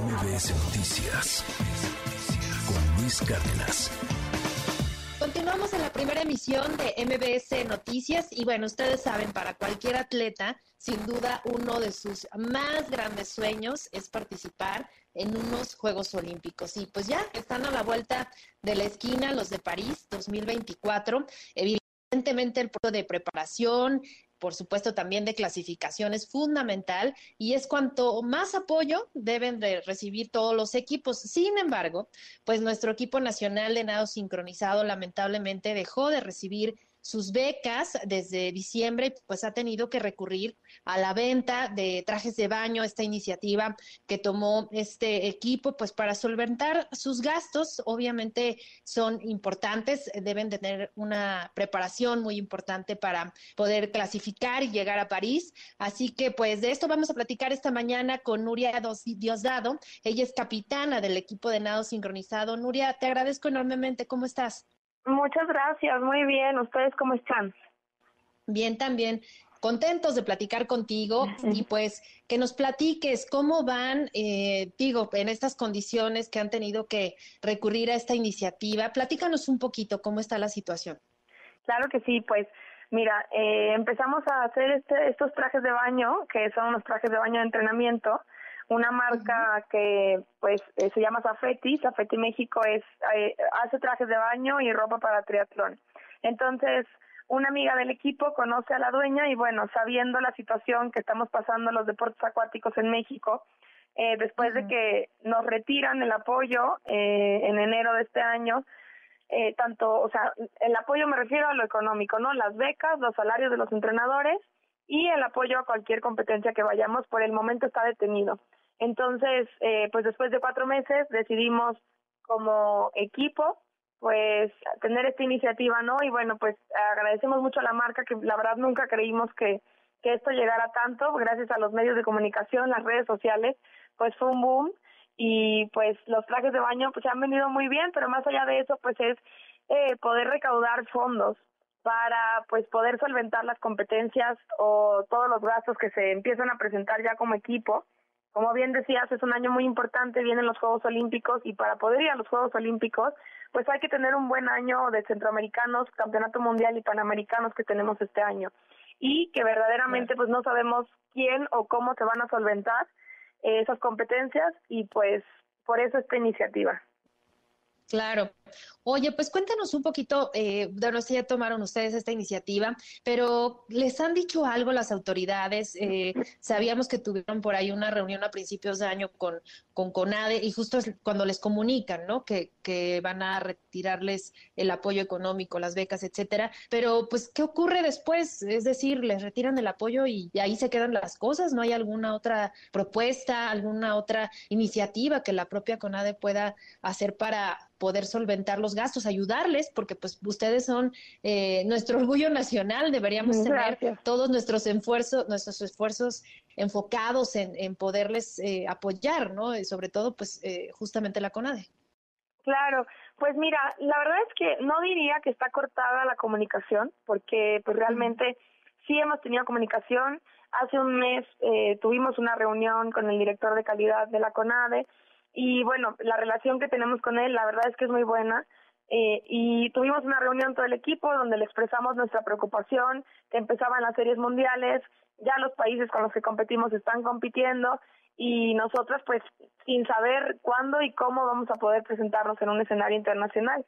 MBS Noticias con Luis Cárdenas. Continuamos en la primera emisión de MBS Noticias y bueno, ustedes saben, para cualquier atleta, sin duda uno de sus más grandes sueños es participar en unos Juegos Olímpicos. Y pues ya están a la vuelta de la esquina los de París 2024. Evidentemente el punto de preparación, por supuesto también de clasificación es fundamental y es cuanto más apoyo deben de recibir todos los equipos. Sin embargo, pues nuestro equipo nacional de nado sincronizado lamentablemente dejó de recibir sus becas desde diciembre, pues ha tenido que recurrir a la venta de trajes de baño, esta iniciativa que tomó este equipo, pues para solventar sus gastos, obviamente son importantes, deben tener una preparación muy importante para poder clasificar y llegar a París. Así que pues de esto vamos a platicar esta mañana con Nuria Diosdado, ella es capitana del equipo de nado sincronizado. Nuria, te agradezco enormemente, ¿cómo estás? Muchas gracias, muy bien. ¿Ustedes cómo están? Bien, también. Contentos de platicar contigo y pues que nos platiques cómo van, eh, digo, en estas condiciones que han tenido que recurrir a esta iniciativa. Platícanos un poquito cómo está la situación. Claro que sí, pues mira, eh, empezamos a hacer este, estos trajes de baño, que son unos trajes de baño de entrenamiento, una marca que pues eh, se llama Safeti, Safeti México es eh, hace trajes de baño y ropa para triatlón. Entonces, una amiga del equipo conoce a la dueña y bueno, sabiendo la situación que estamos pasando los deportes acuáticos en México, eh, después de que nos retiran el apoyo en enero de este año, tanto, o sea, el apoyo me refiero a lo económico, ¿no? Las becas, los salarios de los entrenadores y el apoyo a cualquier competencia que vayamos, por el momento está detenido. Entonces, eh, pues después de cuatro meses decidimos como equipo pues tener esta iniciativa, ¿no? Y bueno, pues agradecemos mucho a la marca que la verdad nunca creímos que, que esto llegara tanto, gracias a los medios de comunicación, las redes sociales, pues fue un boom y pues los trajes de baño pues han venido muy bien, pero más allá de eso pues es eh, poder recaudar fondos para pues poder solventar las competencias o todos los gastos que se empiezan a presentar ya como equipo como bien decías, es un año muy importante, vienen los Juegos Olímpicos y para poder ir a los Juegos Olímpicos, pues hay que tener un buen año de centroamericanos, campeonato mundial y panamericanos que tenemos este año. Y que verdaderamente pues no sabemos quién o cómo se van a solventar esas competencias y pues por eso esta iniciativa. Claro. Oye, pues cuéntanos un poquito, eh, no sé, ya tomaron ustedes esta iniciativa, pero ¿les han dicho algo las autoridades? Eh, sabíamos que tuvieron por ahí una reunión a principios de año con, con CONADE y justo es cuando les comunican, ¿no? Que, que van a retirarles el apoyo económico, las becas, etcétera. Pero, pues, ¿qué ocurre después? Es decir, les retiran el apoyo y, y ahí se quedan las cosas. ¿No hay alguna otra propuesta, alguna otra iniciativa que la propia CONADE pueda hacer para poder solventar los gastos, ayudarles, porque pues ustedes son eh, nuestro orgullo nacional, deberíamos tener todos nuestros esfuerzos, nuestros esfuerzos enfocados en, en poderles eh, apoyar, ¿no? Y sobre todo, pues, eh, justamente la CONADE. Claro, pues mira, la verdad es que no diría que está cortada la comunicación, porque pues realmente sí hemos tenido comunicación. Hace un mes tuvimos una reunión con el director de calidad de la CONADE, y bueno, la relación que tenemos con él, la verdad es que es muy buena. Eh, y tuvimos una reunión todo el equipo donde le expresamos nuestra preocupación, que empezaban las series mundiales, ya los países con los que competimos están compitiendo y nosotros pues sin saber cuándo y cómo vamos a poder presentarnos en un escenario internacional.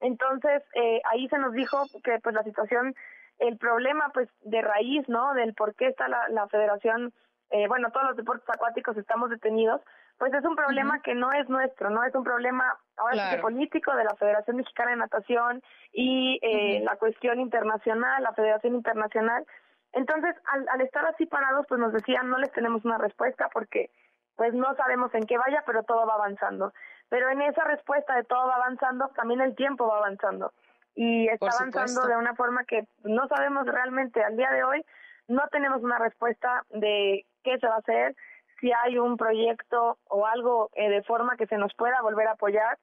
Entonces eh, ahí se nos dijo que pues la situación, el problema pues de raíz, ¿no? Del por qué está la, la federación, eh, bueno, todos los deportes acuáticos estamos detenidos, pues es un problema que no es nuestro, no es un problema ahora sí político de la Federación Mexicana de Natación y eh, la cuestión internacional, la Federación Internacional. Entonces, al, al estar así parados, pues nos decían no les tenemos una respuesta porque pues no sabemos en qué vaya, pero todo va avanzando. Pero en esa respuesta de todo va avanzando, también el tiempo va avanzando. Y está avanzando de una forma que no sabemos realmente al día de hoy, no tenemos una respuesta de qué se va a hacer, si hay un proyecto o algo eh, de forma que se nos pueda volver a apoyar.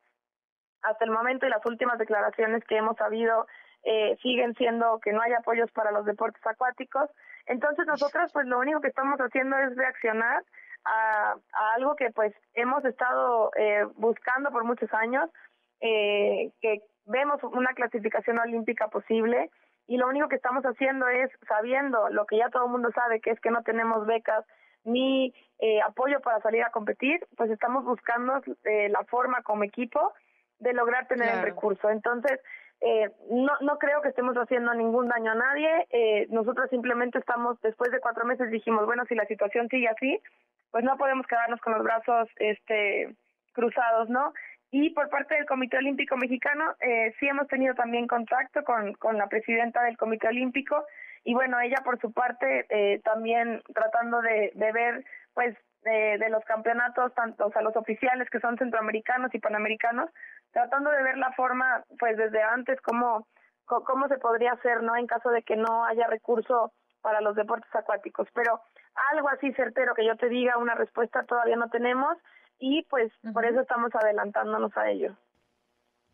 Hasta el momento y las últimas declaraciones que hemos sabido eh, siguen siendo que no hay apoyos para los deportes acuáticos. Entonces nosotros pues lo único que estamos haciendo es reaccionar a, algo que pues hemos estado eh, buscando por muchos años, eh, que vemos una clasificación olímpica posible y lo único que estamos haciendo es sabiendo lo que ya todo el mundo sabe, que es que no tenemos becas ni eh, apoyo para salir a competir, pues estamos buscando eh, la forma como equipo de lograr tener el recurso. Entonces, eh, no, no creo que estemos haciendo ningún daño a nadie. Eh, nosotros simplemente estamos, después de cuatro meses, dijimos, bueno, si la situación sigue así, pues no podemos quedarnos con los brazos este, cruzados, ¿no? Y por parte del Comité Olímpico Mexicano, eh, sí hemos tenido también contacto con, con la presidenta del Comité Olímpico y bueno, ella por su parte eh, también tratando de, de ver pues de, de, los campeonatos, tanto o sea, los oficiales que son centroamericanos y panamericanos, tratando de ver la forma pues desde antes cómo, cómo se podría hacer, ¿no? En caso de que no haya recurso para los deportes acuáticos. Pero algo así certero que yo te diga una respuesta todavía no tenemos y pues por eso estamos adelantándonos a ello.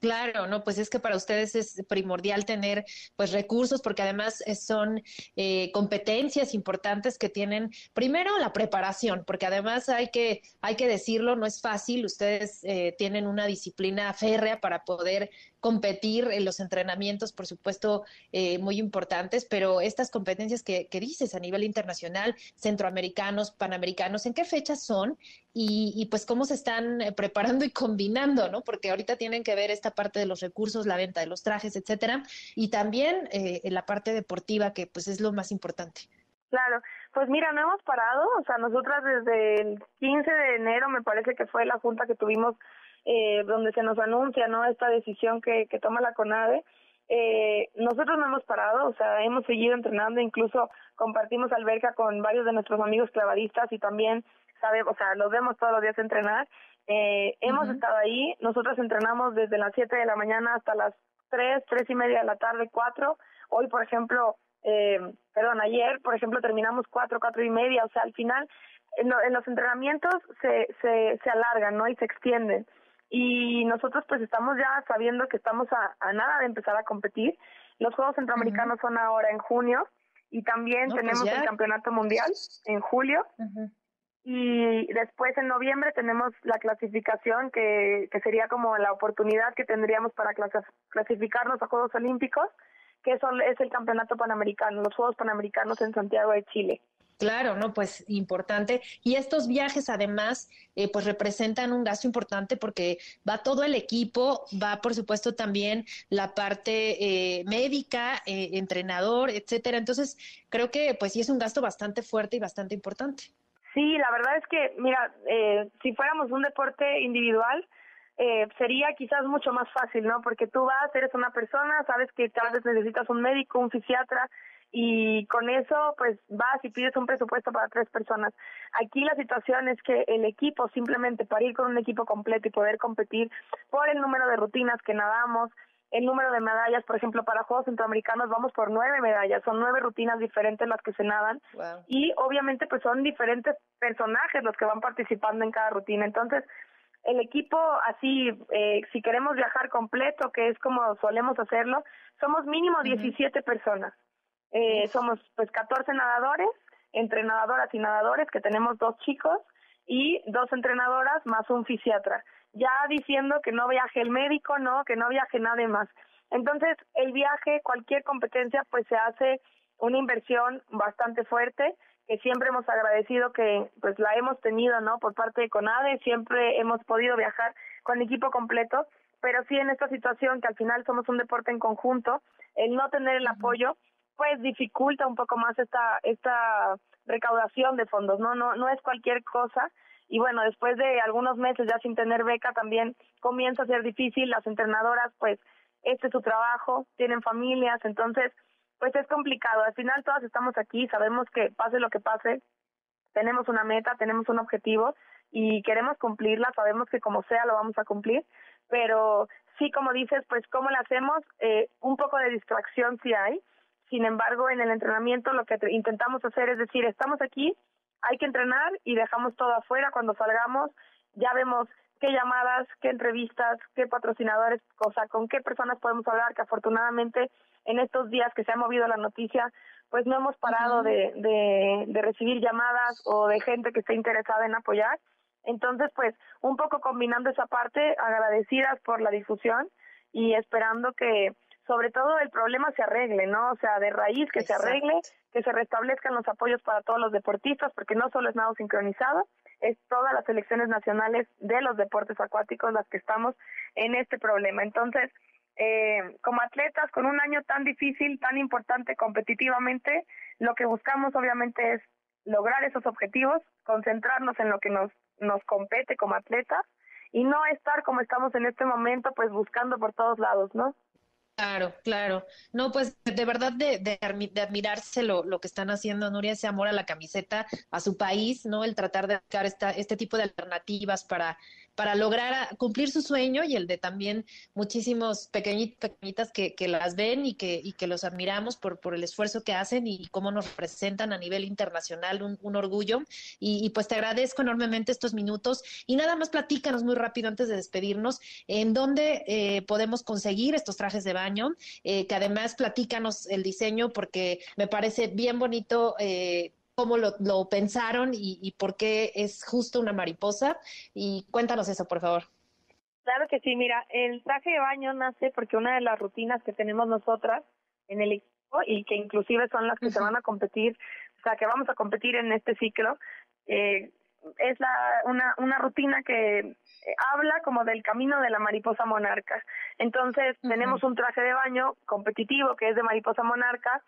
Claro, no, pues es que para ustedes es primordial tener pues recursos porque además eh, son eh, competencias importantes que tienen primero la preparación, porque además hay que hay que decirlo, no es fácil. Ustedes eh, tienen una disciplina férrea para poder competir en los entrenamientos, por supuesto, eh, muy importantes, pero estas competencias que, que, dices a nivel internacional, centroamericanos, panamericanos, ¿en qué fechas son? Y, y, pues cómo se están eh, preparando y combinando, ¿no? Porque ahorita tienen que ver esta parte de los recursos, la venta de los trajes, etcétera, y también eh, la parte deportiva, que pues es lo más importante. Claro, pues mira, no hemos parado, o sea, nosotras desde el 15 de enero me parece que fue la junta que tuvimos eh, donde se nos anuncia no esta decisión que, que toma la CONADE. Eh, nosotros no hemos parado, o sea, hemos seguido entrenando, incluso compartimos alberca con varios de nuestros amigos clavadistas y también sabemos, o sea, los vemos todos los días entrenar. Eh, hemos estado ahí, nosotros entrenamos desde las 7 de la mañana hasta las 3, 3 y media de la tarde, 4. Hoy, por ejemplo, eh, perdón, ayer, por ejemplo, terminamos 4, 4 y media, o sea, al final en, en los entrenamientos se, se, se alargan, ¿no? Y se extienden y nosotros pues estamos ya sabiendo que estamos a, a nada de empezar a competir. Los Juegos Centroamericanos son ahora en junio y también pues tenemos el Campeonato Mundial en julio. Y después en noviembre tenemos la clasificación que, que sería como la oportunidad que tendríamos para clasificarnos a Juegos Olímpicos, que es el Campeonato Panamericano, los Juegos Panamericanos en Santiago de Chile. Claro, no, pues importante. Y estos viajes además, eh, pues representan un gasto importante porque va todo el equipo, va por supuesto también la parte eh, médica, eh, entrenador, etcétera. Entonces, creo que pues sí es un gasto bastante fuerte y bastante importante. Sí, la verdad es que, mira, eh, si fuéramos un deporte individual, eh, sería quizás mucho más fácil, ¿no? Porque tú vas, eres una persona, sabes que tal vez necesitas un médico, un fisiatra, y con eso pues vas y pides un presupuesto para tres personas. Aquí la situación es que el equipo simplemente para ir con un equipo completo y poder competir por el número de rutinas que nadamos, el número de medallas, por ejemplo, para Juegos Centroamericanos vamos por nueve medallas, son nueve rutinas diferentes las que se nadan y obviamente pues son diferentes personajes los que van participando en cada rutina. Entonces, el equipo así, eh, si queremos viajar completo, que es como solemos hacerlo, somos mínimo 17 personas. Eh, somos pues 14 nadadores, entre nadadoras y nadadores, que tenemos dos chicos y dos entrenadoras más un fisiatra. Ya diciendo que no viaje el médico, no, que no viaje nadie más. Entonces, el viaje, cualquier competencia, pues se hace una inversión bastante fuerte que siempre hemos agradecido que pues la hemos tenido, ¿no? Por parte de CONADE, siempre hemos podido viajar con equipo completo, pero sí en esta situación que al final somos un deporte en conjunto, el no tener el apoyo, pues dificulta un poco más esta esta recaudación de fondos, no no no es cualquier cosa y bueno, después de algunos meses ya sin tener beca también comienza a ser difícil, las entrenadoras pues este es su trabajo, tienen familias, entonces pues es complicado, al final todas estamos aquí, sabemos que pase lo que pase, tenemos una meta, tenemos un objetivo y queremos cumplirla, sabemos que como sea lo vamos a cumplir, pero sí, como dices, pues cómo lo hacemos, eh, un poco de distracción sí hay, sin embargo, en el entrenamiento lo que intentamos hacer es decir, estamos aquí, hay que entrenar y dejamos todo afuera cuando salgamos, ya vemos qué llamadas, qué entrevistas, qué patrocinadores, o sea, con qué personas podemos hablar, que afortunadamente en estos días que se ha movido la noticia, pues no hemos parado de, de, de recibir llamadas o de gente que esté interesada en apoyar. Entonces, pues un poco combinando esa parte, agradecidas por la difusión y esperando que sobre todo el problema se arregle, ¿no? O sea, de raíz que se arregle, que se restablezcan los apoyos para todos los deportistas, porque no solo es nado sincronizado, es todas las selecciones nacionales de los deportes acuáticos las que estamos en este problema. Entonces, eh, como atletas con un año tan difícil, tan importante competitivamente, lo que buscamos obviamente es lograr esos objetivos, concentrarnos en lo que nos, nos compete como atletas y no estar como estamos en este momento, pues buscando por todos lados, ¿no? Claro, claro. No, pues de verdad de, de, admirarse lo, lo, que están haciendo, Nuria, ese amor a la camiseta, a su país, ¿no? El tratar de buscar esta, este tipo de alternativas para para lograr cumplir su sueño y el de también muchísimos pequeñitos, pequeñitas que, que las ven y que, y que los admiramos por, el esfuerzo que hacen y cómo nos representan a nivel internacional, un, orgullo. Y, y, pues te agradezco enormemente estos minutos. Y nada más platícanos muy rápido antes de despedirnos, en dónde eh, podemos conseguir estos trajes de baño, eh, que además platícanos el diseño porque me parece bien bonito. Eh, cómo lo, lo pensaron y, y, por qué es justo una mariposa. Y cuéntanos eso, por favor. Claro que sí, mira, el traje de baño nace porque una de las rutinas que tenemos nosotras en el equipo y que inclusive son las que uh -huh. se van a competir, o sea, que vamos a competir en este ciclo, eh, es la, una, una rutina que habla como del camino de la mariposa monarca. Entonces, uh -huh. tenemos un traje de baño competitivo que es de mariposa monarca,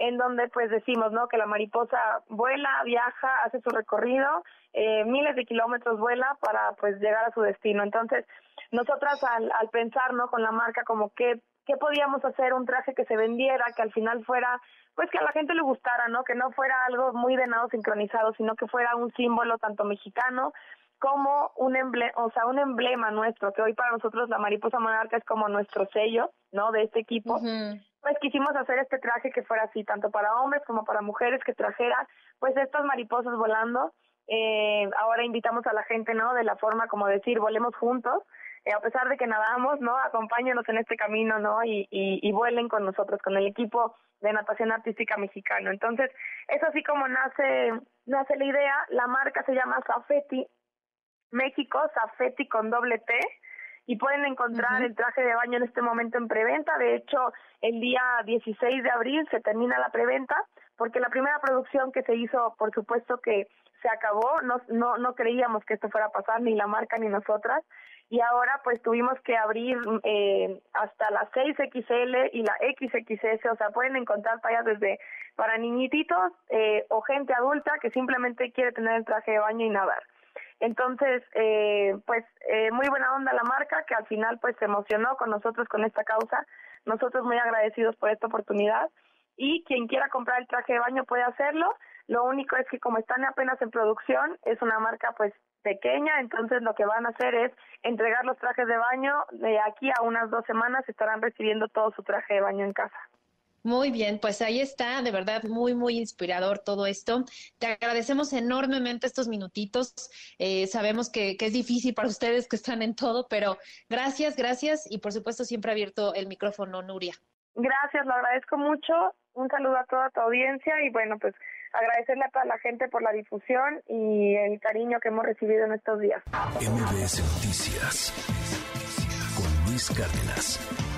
en donde pues decimos, ¿no? Que la mariposa vuela, viaja, hace su recorrido, eh, miles de kilómetros vuela para pues llegar a su destino. Entonces, nosotras al, al pensar, ¿no? Con la marca como que qué podíamos hacer un traje que se vendiera, que al final fuera, pues que a la gente le gustara, ¿no? Que no fuera algo muy de nado sincronizado, sino que fuera un símbolo tanto mexicano como un emblema, o sea, un emblema nuestro, que hoy para nosotros la mariposa monarca es como nuestro sello, ¿no? De este equipo. Uh pues quisimos hacer este traje que fuera así, tanto para hombres como para mujeres, que trajera pues estas mariposas volando. Eh, ahora invitamos a la gente, ¿no? De la forma como decir, volemos juntos, eh, a pesar de que nadamos, ¿no? Acompáñenos en este camino, ¿no? Y, y, vuelen con nosotros, con el equipo de natación artística mexicano. Entonces, es así como nace, nace la idea. La marca se llama Safeti México, Safeti con doble T y pueden encontrar uh -huh. el traje de baño en este momento en preventa. De hecho, el día 16 de abril se termina la preventa, porque la primera producción que se hizo, por supuesto que se acabó, no, no, no creíamos que esto fuera a pasar, ni la marca ni nosotras, y ahora pues tuvimos que abrir eh, hasta la 6XL y la XXS, o sea, pueden encontrar tallas desde para niñititos eh, o gente adulta que simplemente quiere tener el traje de baño y nadar. Entonces, eh, pues eh, muy buena onda la marca que al final pues se emocionó con nosotros con esta causa. Nosotros muy agradecidos por esta oportunidad y quien quiera comprar el traje de baño puede hacerlo. Lo único es que como están apenas en producción, es una marca pues pequeña, entonces lo que van a hacer es entregar los trajes de baño. De aquí a unas dos semanas estarán recibiendo todo su traje de baño en casa. Muy bien, pues ahí está, de verdad muy, muy inspirador todo esto. Te agradecemos enormemente estos minutitos. Eh, sabemos que, que, es difícil para ustedes que están en todo, pero gracias, gracias y por supuesto siempre abierto el micrófono, Nuria. Gracias, lo agradezco mucho. Un saludo a toda tu audiencia y bueno, pues agradecerle a toda la gente por la difusión y el cariño que hemos recibido en estos días. MBS Noticias con Luis Cárdenas.